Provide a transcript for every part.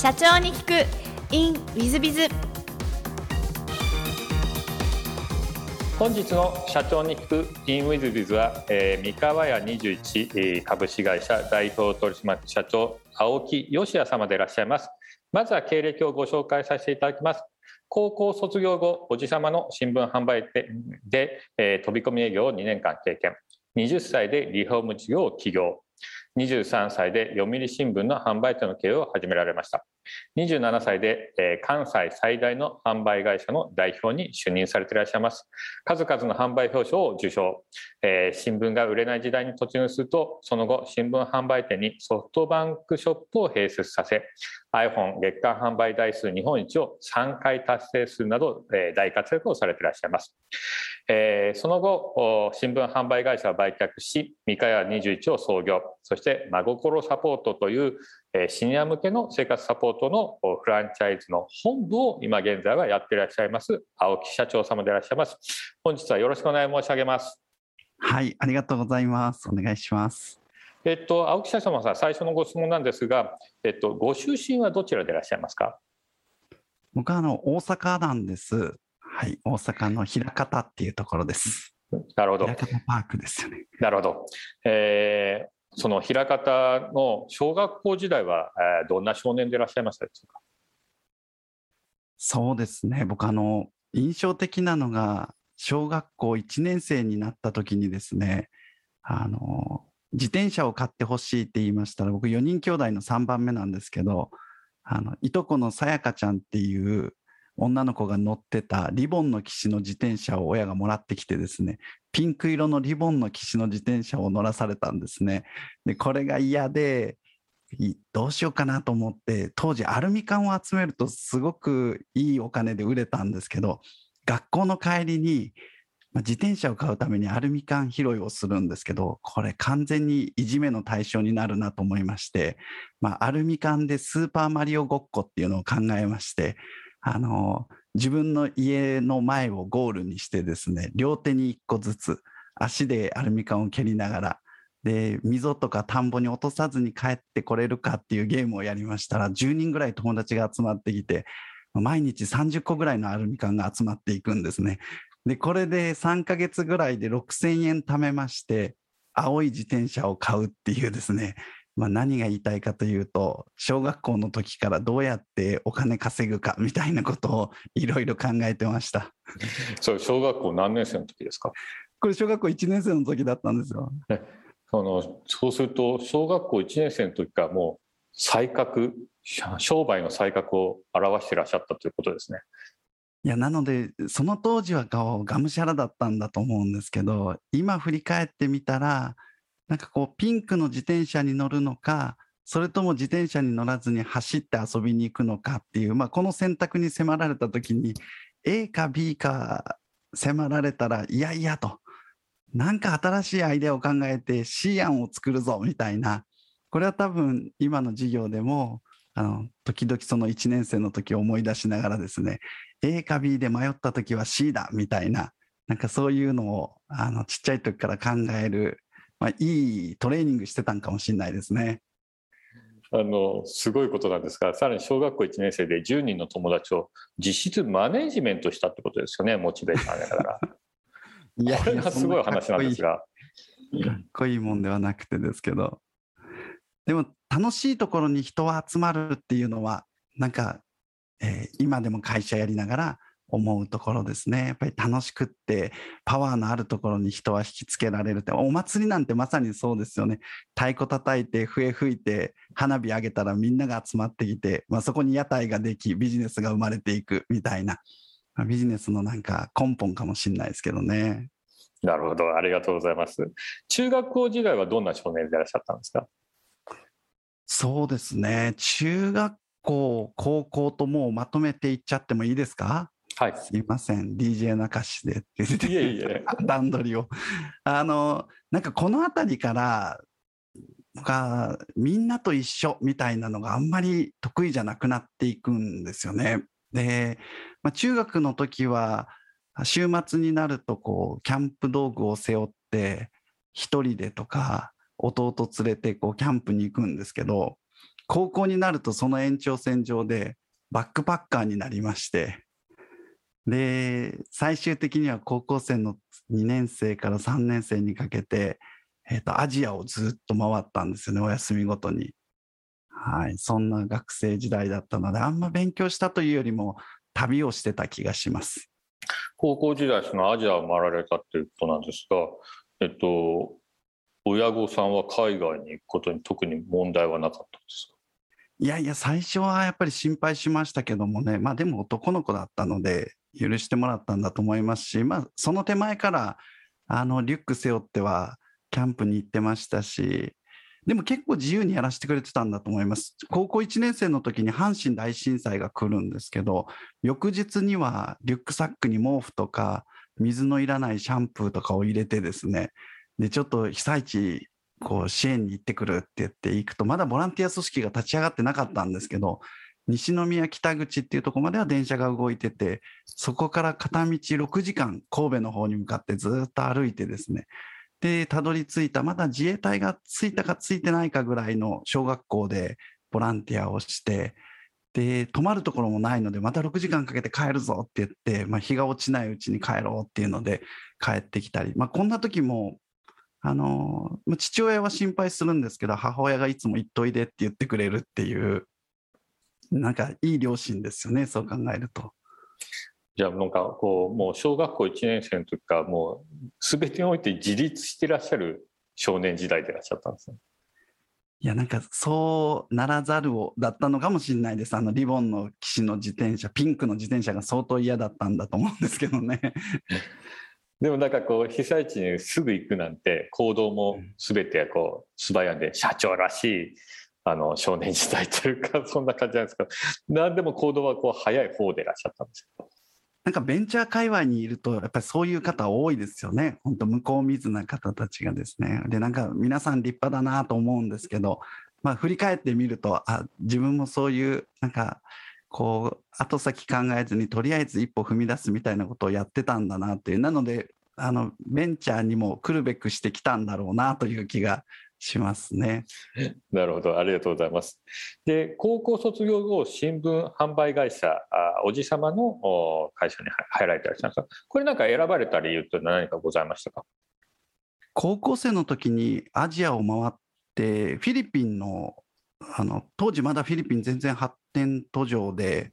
社長に聞く。in ウィズビズ本日の社長に聞く in ウィズビズは、えー、三河屋21株式会社代表取締役社長青木義也様でいらっしゃいます。まずは経歴をご紹介させていただきます。高校卒業後おじ様の新聞販売店で、えー、飛び込み営業を2年間経験。20歳でリフォーム事業を起業。23歳で読売新聞の販売店の経営を始められました。27歳で、えー、関西最大の販売会社の代表に就任されていらっしゃいます。数々の販売表彰を受賞、えー、新聞が売れない時代に突入するとその後新聞販売店にソフトバンクショップを併設させ iPhone 月間販売台数日本一を3回達成するなど、えー、大活躍をされていらっしゃいます、えー、その後新聞販売会社を売却し三河屋21を創業。そして真心サポートというシニア向けの生活サポートのフランチャイズの本部を今現在はやっていらっしゃいます青木社長様でいらっしゃいます。本日はよろしくお願い申し上げます。はいありがとうございます。お願いします。えっと青木社長様さん最初のご質問なんですがえっとご出身はどちらでいらっしゃいますか？僕はあの大阪なんです。はい大阪の枚方っていうところです。なるほど。パークですよね。なるほど。えー、その枚方の小学校時代は、えー、どんな少年でいらっしゃいましたでしょうか？そうですね。僕あの印象的なのが小学校1年生になった時にですねあの自転車を買ってほしいって言いましたら僕4人兄弟の3番目なんですけどあのいとこのさやかちゃんっていう女の子が乗ってたリボンの騎士の自転車を親がもらってきてですねピンク色のリボンの騎士の自転車を乗らされたんですね。でこれが嫌でどうしようかなと思って当時アルミ缶を集めるとすごくいいお金で売れたんですけど学校の帰りに自転車を買うためにアルミ缶拾いをするんですけどこれ完全にいじめの対象になるなと思いまして、まあ、アルミ缶でスーパーマリオごっこっていうのを考えましてあの自分の家の前をゴールにしてですね両手に1個ずつ足でアルミ缶を蹴りながらで溝とか田んぼに落とさずに帰ってこれるかっていうゲームをやりましたら10人ぐらい友達が集まってきて毎日30個ぐらいのアルミ缶が集まっていくんですね。でこれで3ヶ月ぐらいで6000円貯めまして青い自転車を買うっていうですねまあ、何が言いたいかというと小学校の時からどうやってお金稼ぐかみたいなことをいろいろ考えてましたそう小学校何年生の時ですか？これ小学校1年生の時だったんですよ。そのそうすると小学校1年生の時からもう才覚商売の才覚を表していらっしゃったということですね。いやなのでその当時はがむしゃらだったんだと思うんですけど今振り返ってみたらなんかこうピンクの自転車に乗るのかそれとも自転車に乗らずに走って遊びに行くのかっていう、まあ、この選択に迫られた時に A か B か迫られたらいやいやと。なんか新しいアイデアを考えて C 案を作るぞみたいな。これは多分今の授業でもあの時々その1年生の時を思い出しながらですね A か B で迷った時は C だみたいななんかそういうのをあのちっちゃい時から考えるまあ、いいトレーニングしてたんかもしれないですね。あのすごいことなんですがさらに小学校1年生で10人の友達を実質マネジメントしたってことですよねモチベーション上げながら。いやこれがすごい話なんですが。かっこいいもんではなくてですけどでも楽しいところに人は集まるっていうのはなんか、えー、今でも会社やりながら思うところですね。やっぱり楽しくってパワーのあるところに人は引きつけられるってお祭りなんてまさにそうですよね。太鼓叩いて笛吹いて花火上げたらみんなが集まってきて、まあ、そこに屋台ができビジネスが生まれていくみたいな、まあ、ビジネスのなんか根本かもしれないですけどね。なるほどありがとうございます。中学校時代はどんな少年でいらっしゃったんですか？そうですね中学校高校ともうまとめていっちゃってもいいですか？はい、すいません。DJ 中しでっていえいえ。段取りを。あのなんかこの辺りからがみんなと一緒みたいなのがあんまり得意じゃなくなっていくんですよね。で、まあ、中学の時は週末になるとこうキャンプ道具を背負って1人でとか弟連れてこうキャンプに行くんですけど高校になるとその延長線上でバックパッカーになりましてで最終的には高校生の2年生から3年生にかけて、えー、とアジアをずっと回ったんですよねお休みごとに。はい、そんな学生時代だったのであんま勉強したというよりも旅をしてた気がします。高校時代そのアジアを回られたっていうことなんですが、えっと、親御さんは海外に行くことに特に問題はなかったんですか？いやいや最初はやっぱり心配しましたけどもねまあでも男の子だったので許してもらったんだと思いますしまあその手前からあのリュック背負ってはキャンプに行ってましたしでも結構自由にやらせてくれてたんだと思います。高校1年生の時に阪神大震災が来るんですけど、翌日にはリュックサックに毛布とか、水のいらないシャンプーとかを入れてですね、で、ちょっと被災地、こう支援に行ってくるって言って行くと、まだボランティア組織が立ち上がってなかったんですけど、西宮北口っていうとこまでは電車が動いてて、そこから片道6時間、神戸の方に向かってずっと歩いてですね、で、たどり着いた、まだ自衛隊が着いたか着いてないかぐらいの小学校でボランティアをして、で、泊まるところもないので、また6時間かけて帰るぞって言って、まあ、日が落ちないうちに帰ろうっていうので帰ってきたり、まあ、こんな時も、あの、父親は心配するんですけど、母親がいつも行っといでって言ってくれるっていう、なんかいい両親ですよね、そう考えると。じゃあなんかこうもう小学校1年生の時からもう全てにおいて自立してらっしゃる少年時代でいらっしゃったんですね。いやなんかそうならざるをだったのかもしれないですあのリボンの騎士の自転車ピンクの自転車が相当嫌だったんだと思うんですけどね。でもなんかこう被災地にすぐ行くなんて行動も全てこう素早いんで社長らしいあの少年時代というか そんな感じなんですけど何でも行動はこう早い方でいらっしゃったんですよ。なんかベンチャー界隈にいると、やっぱりそういう方多いですよね。本当向こう見ずな方たちがですね。で、なんか皆さん立派だなと思うんですけど、まあ振り返ってみると、あ、自分もそういう、なんか、こう、後先考えずにとりあえず一歩踏み出すみたいなことをやってたんだなっていう。なので、あの、ベンチャーにも来るべくしてきたんだろうなという気がしますね。なるほど、ありがとうございます。で、高校卒業後、新聞販売会社、あおじさまの会社に入られたりしたんですか？これなんか選ばれた理由って何かございましたか？高校生の時にアジアを回って、フィリピンの、あの当時まだフィリピン全然発展途上で、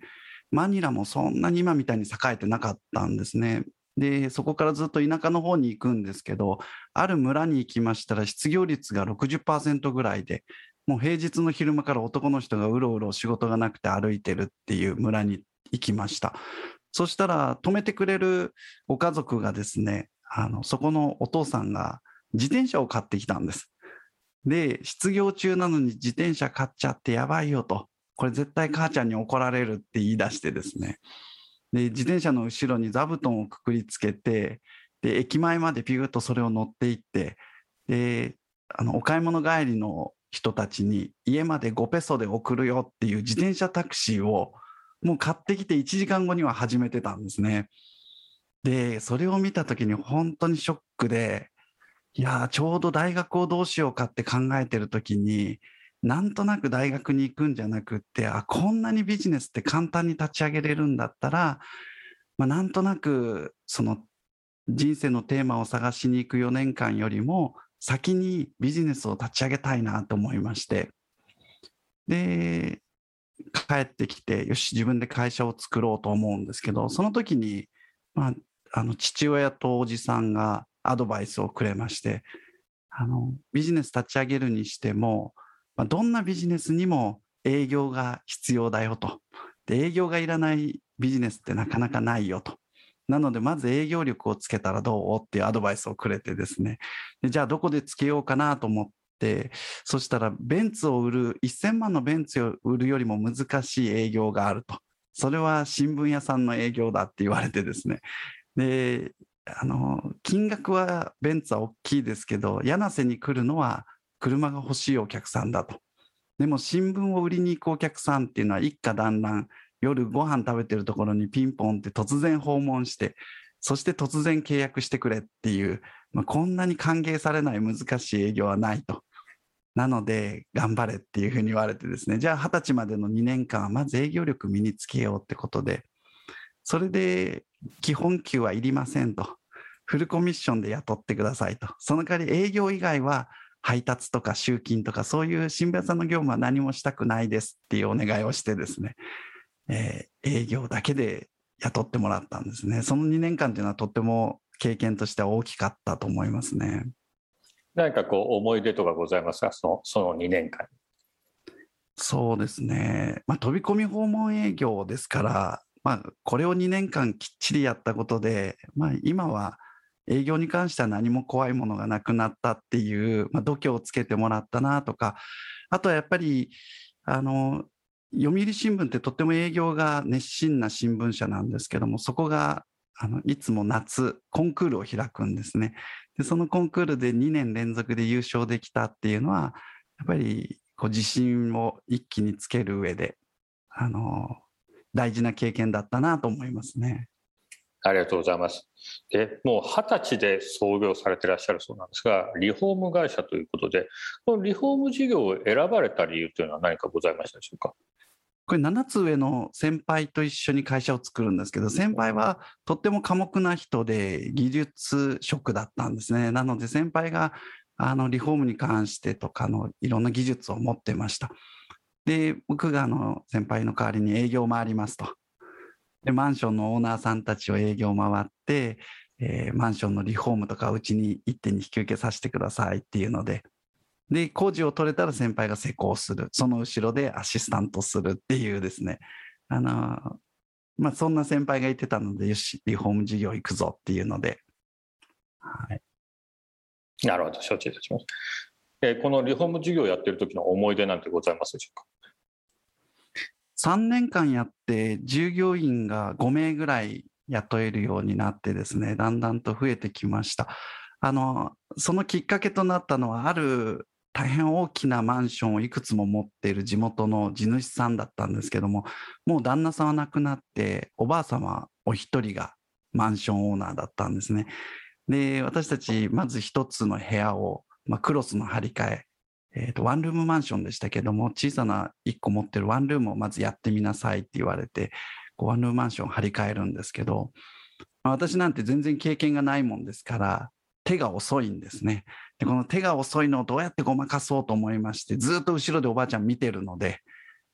マニラもそんなに今みたいに栄えてなかったんですね。で、そこからずっと田舎の方に行くんですけど、ある村に行きましたら失業率が60%ぐらいで、もう平日の昼間から男の人がうろうろ仕事がなくて歩いてるっていう村に行きました。そしたら止めてくれるご家族がですね、あのそこのお父さんが自転車を買ってきたんです。で、失業中なのに自転車買っちゃってやばいよと。これ絶対母ちゃんに怒られるって言い出してですね。で自転車の後ろに座布団をくくりつけてで駅前までピューッとそれを乗っていってであのお買い物帰りの人たちに家まで5ペソで送るよっていう自転車タクシーをもう買ってきて1時間後には始めてたんですね。でそれを見た時に本当にショックでいやちょうど大学をどうしようかって考えてる時になんとなく大学に行くんじゃなくってあこんなにビジネスって簡単に立ち上げれるんだったら、まあ、なんとなくその人生のテーマを探しに行く4年間よりも先にビジネスを立ち上げたいなと思いまして。で帰ってきてよし自分で会社を作ろうと思うんですけどその時に、まあ、あの父親とおじさんがアドバイスをくれましてあのビジネス立ち上げるにしてもま、どんなビジネスにも営業が必要だよと。で、営業がいらないビジネスってなかなかないよと。なので、まず営業力をつけたらどうっていうアドバイスをくれてですね。でじゃあ、どこでつけようかなと思って、そしたら、ベンツを売る、1000万のベンツを売るよりも難しい営業があると。それは新聞屋さんの営業だって言われてですね。で、あの、金額はベンツは大きいですけど、柳瀬に来るのは車が欲しいお客さんだと。でも新聞を売りに行くお客さんっていうのは一家団らん夜ご飯食べてるところにピンポンって突然訪問してそして突然契約してくれっていう、まあ、こんなに歓迎されない難しい営業はないと。なので頑張れっていうふうに言われてですねじゃあ二十歳までの2年間はまず営業力身につけようってことでそれで基本給はいりませんとフルコミッションで雇ってくださいとその代わり営業以外は配達とか集金とかそういう新聞さんの業務は何もしたくないですっていうお願いをしてですね、えー、営業だけで雇ってもらったんですね。その2年間というのはとっても経験としては大きかったと思いますね。何かこう思い出とかございますか？そのその2年間そうですね、まあ、飛び込み訪問営業ですから、まあ、これを2年間きっちりやったことで、まあ、今は営業に関しては何も怖いものがなくなったっていう、まあ、度胸をつけてもらったなとかあとはやっぱりあの読売新聞ってとっても営業が熱心な新聞社なんですけどもそこがあのいつも夏コンクールを開くんですねでそのコンクールで2年連続で優勝できたっていうのはやっぱりこう自信を一気につける上であの大事な経験だったなと思いますね。ありがとうございます。で、もう二十歳で創業されてらっしゃるそうなんですが、リフォーム会社ということで、このリフォーム事業を選ばれた理由というのは何かございましたでしょうか？これ7つ上の先輩と一緒に会社を作るんですけど、先輩はとっても寡黙な人で技術職だったんですね。なので先輩があのリフォームに関してとかのいろんな技術を持ってました。で、僕があの先輩の代わりに営業を回りますと。で、マンションのオーナーさんたちを営業回って、えー、マンションのリフォームとかうちに一手に引き受けさせてくださいっていうので、で、工事を取れたら先輩が施工する。その後ろでアシスタントするっていうですね。あの、まあ、そんな先輩がいてたので、よし、リフォーム事業行くぞっていうので。はい。なるほど、承知いたします。えー、このリフォーム事業をやってる時の思い出なんてございますでしょうか？3年間やって従業員が5名ぐらい雇えるようになってですねだんだんと増えてきましたあのそのきっかけとなったのはある大変大きなマンションをいくつも持っている地元の地主さんだったんですけどももう旦那さんは亡くなっておばあ様お一人がマンションオーナーだったんですね。で私たちまず一つの部屋を、まあ、クロスの張り替ええーと、ワンルームマンションでしたけども小さな1個持ってるワンルームをまずやってみなさいって言われてこうワンルームマンションを張り替えるんですけど、まあ、私なんて全然経験がないもんですから手が遅いんですね。でこの手が遅いのをどうやってごまかそうと思いましてずっと後ろでおばあちゃん見てるので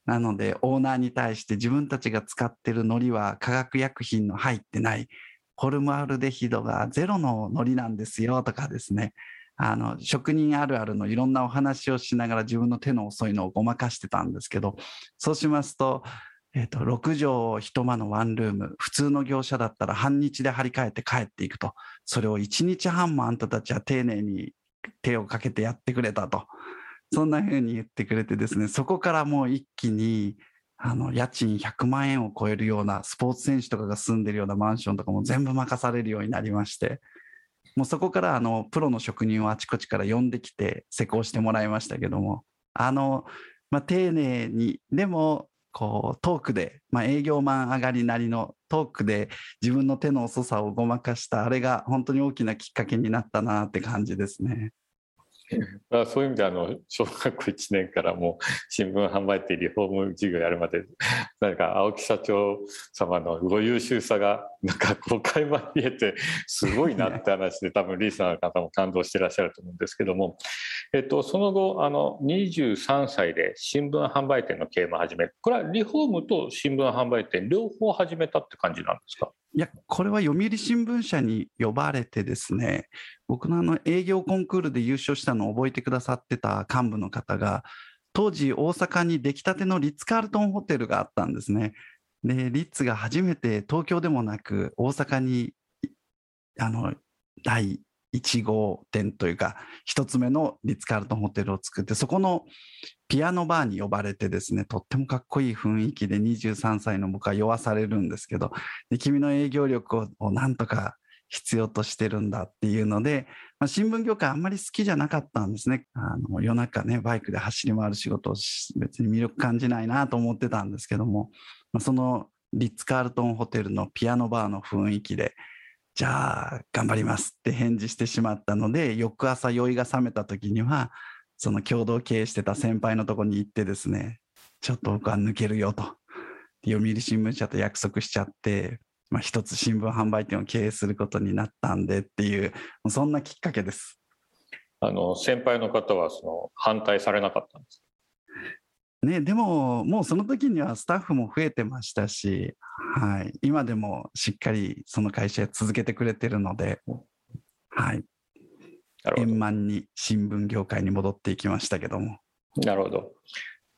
なのでオーナーに対して自分たちが使ってる海苔は化学薬品の入ってないホルムアルデヒドがゼロの海苔なんですよとかですねあの職人あるあるのいろんなお話をしながら自分の手の遅いのをごまかしてたんですけどそうしますとえーと、6畳一間のワンルーム普通の業者だったら半日で張り替えて帰っていくと。それを1日半もあんたたちは丁寧に手をかけてやってくれたと。そんな風に言ってくれてですねそこからもう一気にあの家賃100万円を超えるようなスポーツ選手とかが住んでるようなマンションとかも全部任されるようになりまして。もうそこからあのプロの職人をあちこちから呼んできて施工してもらいましたけどもあの、まあ、丁寧にでもこうトークで、まあ、営業マン上がりなりのトークで自分の手の遅さをごまかしたあれが本当に大きなきっかけになったなって感じですね。ま あ、そういう意味であの小学校1年からもう新聞販売ってリフォーム事業やるまでなんか青木社長様のご優秀さがなんかこう垣間見えてすごいなって話で多分リーサーの方も感動してらっしゃると思うんですけども、えっと、その後あの23歳で新聞販売店の経営も始めるこれはリフォームと新聞販売店両方始めたって感じなんですか？いや、これは読売新聞社に呼ばれてですね、僕のあの営業コンクールで優勝したのを覚えてくださってた幹部の方が、当時大阪に出来たてのリッツ・カールトンホテルがあったんですね。で、リッツが初めて東京でもなく大阪にあの第1号店というか1つ目のリッツ・カールトンホテルを作ってそこのピアノバーに呼ばれてですねとってもかっこいい雰囲気で23歳の僕は酔わされるんですけどで君の営業力をなんとか必要としてるんだっていうので、まあ、新聞業界あんまり好きじゃなかったんですね。あの夜中ねバイクで走り回る仕事を別に魅力感じないなと思ってたんですけども、まあ、そのリッツ・カールトンホテルのピアノバーの雰囲気でじゃあ頑張りますって返事してしまったので翌朝酔いが覚めた時にはその共同経営してた先輩のとこに行ってですね、ちょっと僕は抜けるよと。読売新聞社と約束しちゃって、まあ、一つ新聞販売店を経営することになったんでっていう、そんなきっかけです。あの先輩の方はその反対されなかったんですね、でも、もうその時にはスタッフも増えてましたし、はい、今でもしっかりその会社続けてくれてるので、はい、円満に新聞業界に戻っていきましたけども。なるほど。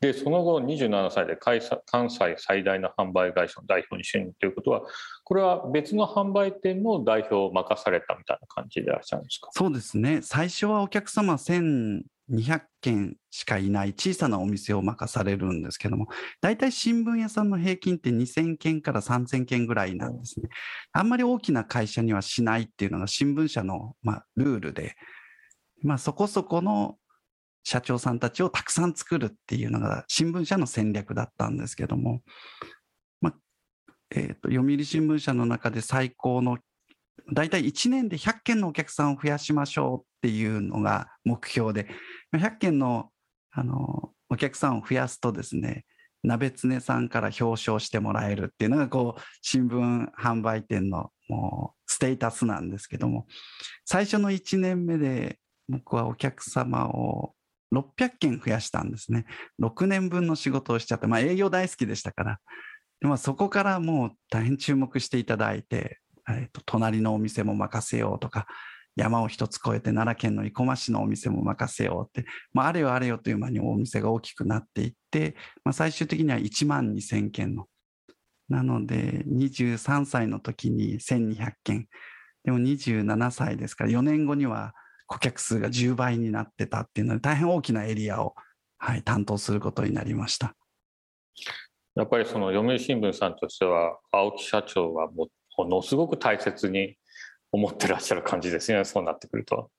で、その後27歳で関西最大の販売会社の代表に就任ということは、これは別の販売店の代表を任されたみたいな感じでいらっしゃるんですか？そうですね。最初はお客様200件しかいない小さなお店を任されるんですけども、大体新聞屋さんの平均って2000件から3000件ぐらいなんですね。あんまり大きな会社にはしないっていうのが新聞社の、まあ、ルールで、まあ、そこそこの社長さんたちをたくさん作るっていうのが新聞社の戦略だったんですけども、まあえーと、読売新聞社の中で最高の大体1年で100件のお客さんを増やしましょうっていうのが目標で100件のあのお客さんを増やすとですね鍋常さんから表彰してもらえるっていうのがこう新聞販売店のもうステータスなんですけども最初の1年目で僕はお客様を600件増やしたんですね。6年分の仕事をしちゃって、まあ、営業大好きでしたから。で、そこからもう大変注目していただいて、えーと、隣のお店も任せようとか、山を一つ越えて奈良県の生駒市のお店も任せようって、まあ、あれよあれよという間にお店が大きくなっていって、まあ、最終的には1万2000件の。なので、23歳の時に1200件。でも27歳ですから、4年後には顧客数が10倍になってたっていうので、大変大きなエリアを、はい、担当することになりました。やっぱりその読売新聞さんとしては、青木社長はもものすごく大切に思ってらっしゃる感じですね、そうなってくると。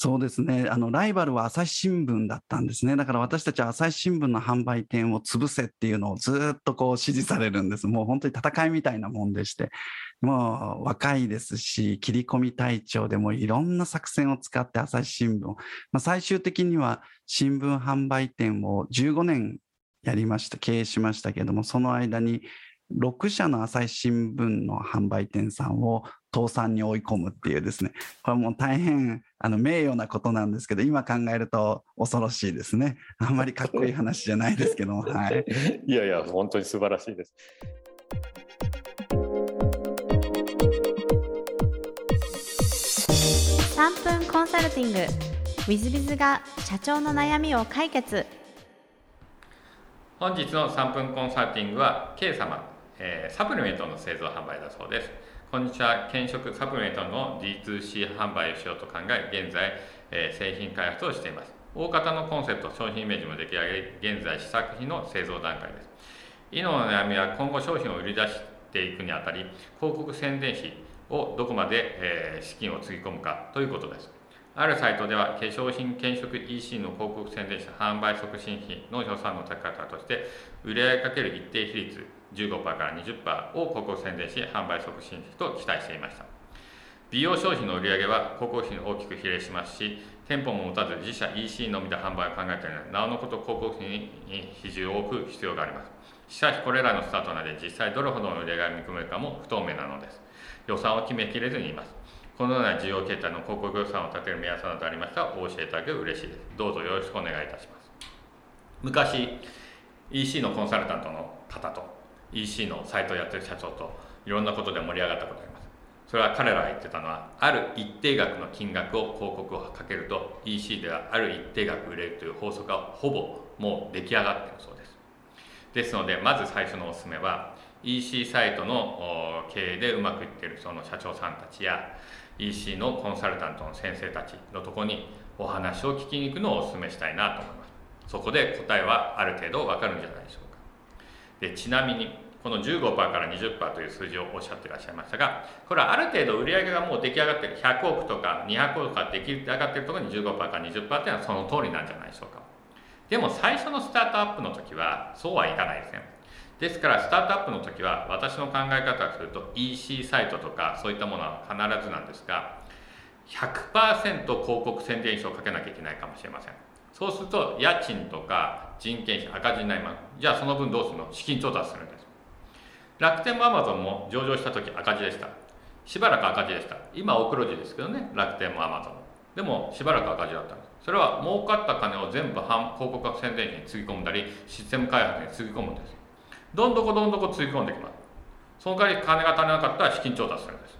そうですね。あの、ライバルは朝日新聞だったんですね。だから私たちは朝日新聞の販売店を潰せっていうのをずっとこう指示されるんです。もう本当に戦いみたいなもんでして。もう若いですし、切り込み隊長でもいろんな作戦を使って朝日新聞まあ、最終的には新聞販売店を15年やりました、経営しましたけれども、その間に6社の朝日新聞の販売店さんを倒産に追い込むっていうですね、これも大変あの名誉なことなんですけど、今考えると恐ろしいですね。あんまりかっこいい話じゃないですけども、はい。いやいや、本当に素晴らしいです。3分コンサルティング w i z b i が社長の悩みを解決本日の3分コンサルティングは K 様えー、サプリメントの製造販売だそうです。こんにちは。健食サプリメントの D2C 販売をしようと考え現在、えー、製品開発をしています。大方のコンセプト商品イメージも出来上げ現在試作品の製造段階です。イノの悩みは今後商品を売り出していくにあたり広告宣伝費をどこまで、えー、資金をつぎ込むかということです。あるサイトでは化粧品検食 EC の広告宣伝者販売促進費の予算の高方として売上かける一定比率15%から20%を広告宣伝し販売促進費と期待していました。美容商品の売り上げは広告費に大きく比例しますし店舗も持たず自社 EC のみで販売を考えているのでなおのこと広告費に比重を置く必要があります。しかしこれらのスタートなので実際どれほどの売り上げが見込めるかも不透明なのです。予算を決めきれずにいます。このような需要形態の広告予算を立てる目安などありましたらお教えいただけると嬉しいです。どうぞよろしくお願いいたします。昔 EC のコンサルタントの方と EC のサイトをやってる社長といろんなことで盛り上がったことがあります。それは彼らが言ってたのはある一定額の金額を広告をかけると EC ではある一定額売れるという法則がほぼもう出来上がっているそうです。ですのでまず最初のおすすめは EC サイトの経営でうまくいっているその社長さんたちや EC のコンサルタントの先生たちのとこにお話を聞きに行くのをお勧めしたいなと思います。そこで答えはある程度わかるんじゃないでしょうか。でちなみにこの15%から20%という数字をおっしゃっていらっしゃいましたがこれはある程度売上がもう出来上がってる。100億とか200億とか出来上がってるところに15%から20%っていうのはその通りなんじゃないでしょうかでも最初のスタートアップの時はそうはいかないですねですからスタートアップの時は私の考え方をすると EC サイトとかそういったものは必ずなんですが100%広告宣伝費をかけなきゃいけないかもしれません。そうすると家賃とか人件費赤字になります。じゃあその分どうするの？資金調達するんです。楽天もアマゾンも上場した時赤字でした。しばらく赤字でした。今大黒字ですけどね楽天もアマゾンも。でもしばらく赤字だったんです。それは儲かった金を全部広告宣伝費につぎ込んだりシステム開発につぎ込むんです。どんどこどんどこつぎ込んできます。その代わり金が足りなかったら資金調達するんです。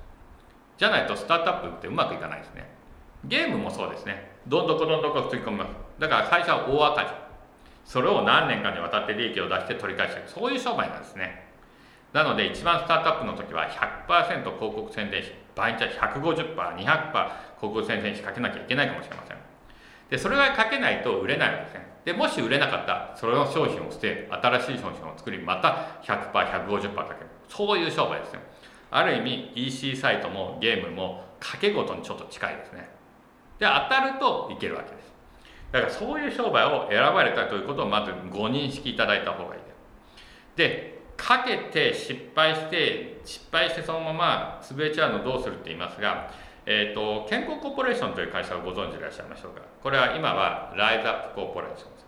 じゃないとスタートアップってうまくいかないですね。ゲームもそうですね。どんどこどんどこつぎ込みます。だから最初は大赤字。それを何年かにわたって利益を出して取り返していくそういう商売なんですね。なので一番スタートアップの時は100%広告宣伝費。場合によっては 150%200% 広告宣伝費かけなきゃいけないかもしれません。でそれがかけないと売れないわけですね。でもし売れなかったそれの商品を捨て新しい商品を作りまた 100%150% かけ。るそういう商売ですね。ある意味 EC サイトもゲームも賭け事にちょっと近いですね。で当たるといけるわけです。だからそういう商売を選ばれたということをまずご認識いただいた方がいい。ですでかけて失敗して失敗してそのまま潰れちゃうのどうするって言いますが、えーと、健康コーポレーションという会社をご存知でいらっしゃいましょうか。これは今はライズアップコーポレーションです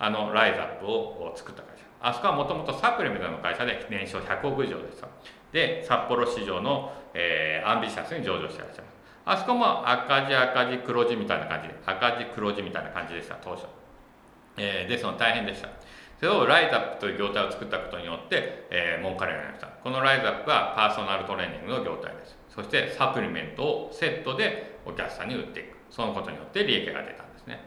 あのライズアップを作った会社。あそこはもともとサプリメントの会社で年商100億以上でしたで札幌市場の、えー、アンビシャスに上場していらっしゃいます。あそこも赤字赤字黒字みたいな感じで赤字黒字みたいな感じでした当初、えー、ですの大変でした。それをライズアップという業態を作ったことによって、えー、儲かるようになりました。このライズアップはパーソナルトレーニングの業態です。そしてサプリメントをセットでお客さんに売っていく。そのことによって利益が出たんですね。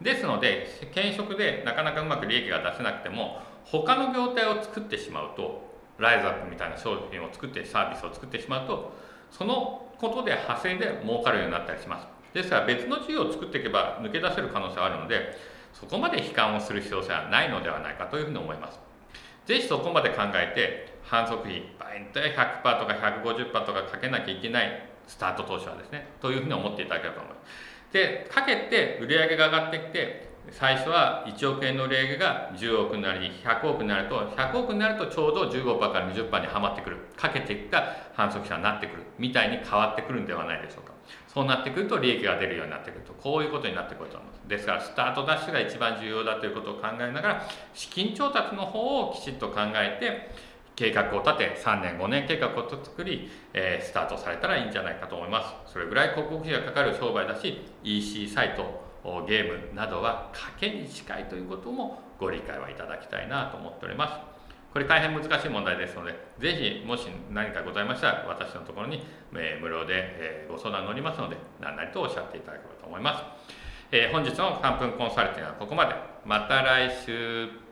ですので転職でなかなかうまく利益が出せなくても他の業態を作ってしまうとライズアップみたいな商品を作ってサービスを作ってしまうとそのことで派生で儲かるようになったりします。ですから別の事業を作っていけば抜け出せる可能性はあるのでそこまで悲観をする必要性はないのではないかというふうに思います。ぜひそこまで考えて反則費場合に100%とか150%とかかけなきゃいけないスタート当初はですねというふうに思っていただければと思います。でかけて売上が上がってきて最初は1億円の売上が10億になり100億になると100億になるとちょうど15%から20%にはまってくる。かけていった反則者になってくる。みたいに変わってくるんではないでしょうか。そうなってくると利益が出るようになってくると。こういうことになってくると思います。ですからスタートダッシュが一番重要だということを考えながら資金調達の方をきちっと考えて計画を立て3年5年計画を作り、えー、スタートされたらいいんじゃないかと思いますそれぐらい広告費がかかる商売だし EC サイトゲームなどは賭けに近いということもご理解はいただきたいなと思っておりますこれ大変難しい問題ですので、ぜひもし何かございましたら、私のところに、え無料で、えご相談乗りますので、何なりとおっしゃっていただければと思います。え本日の3分コンサルティングはここまで。また来週。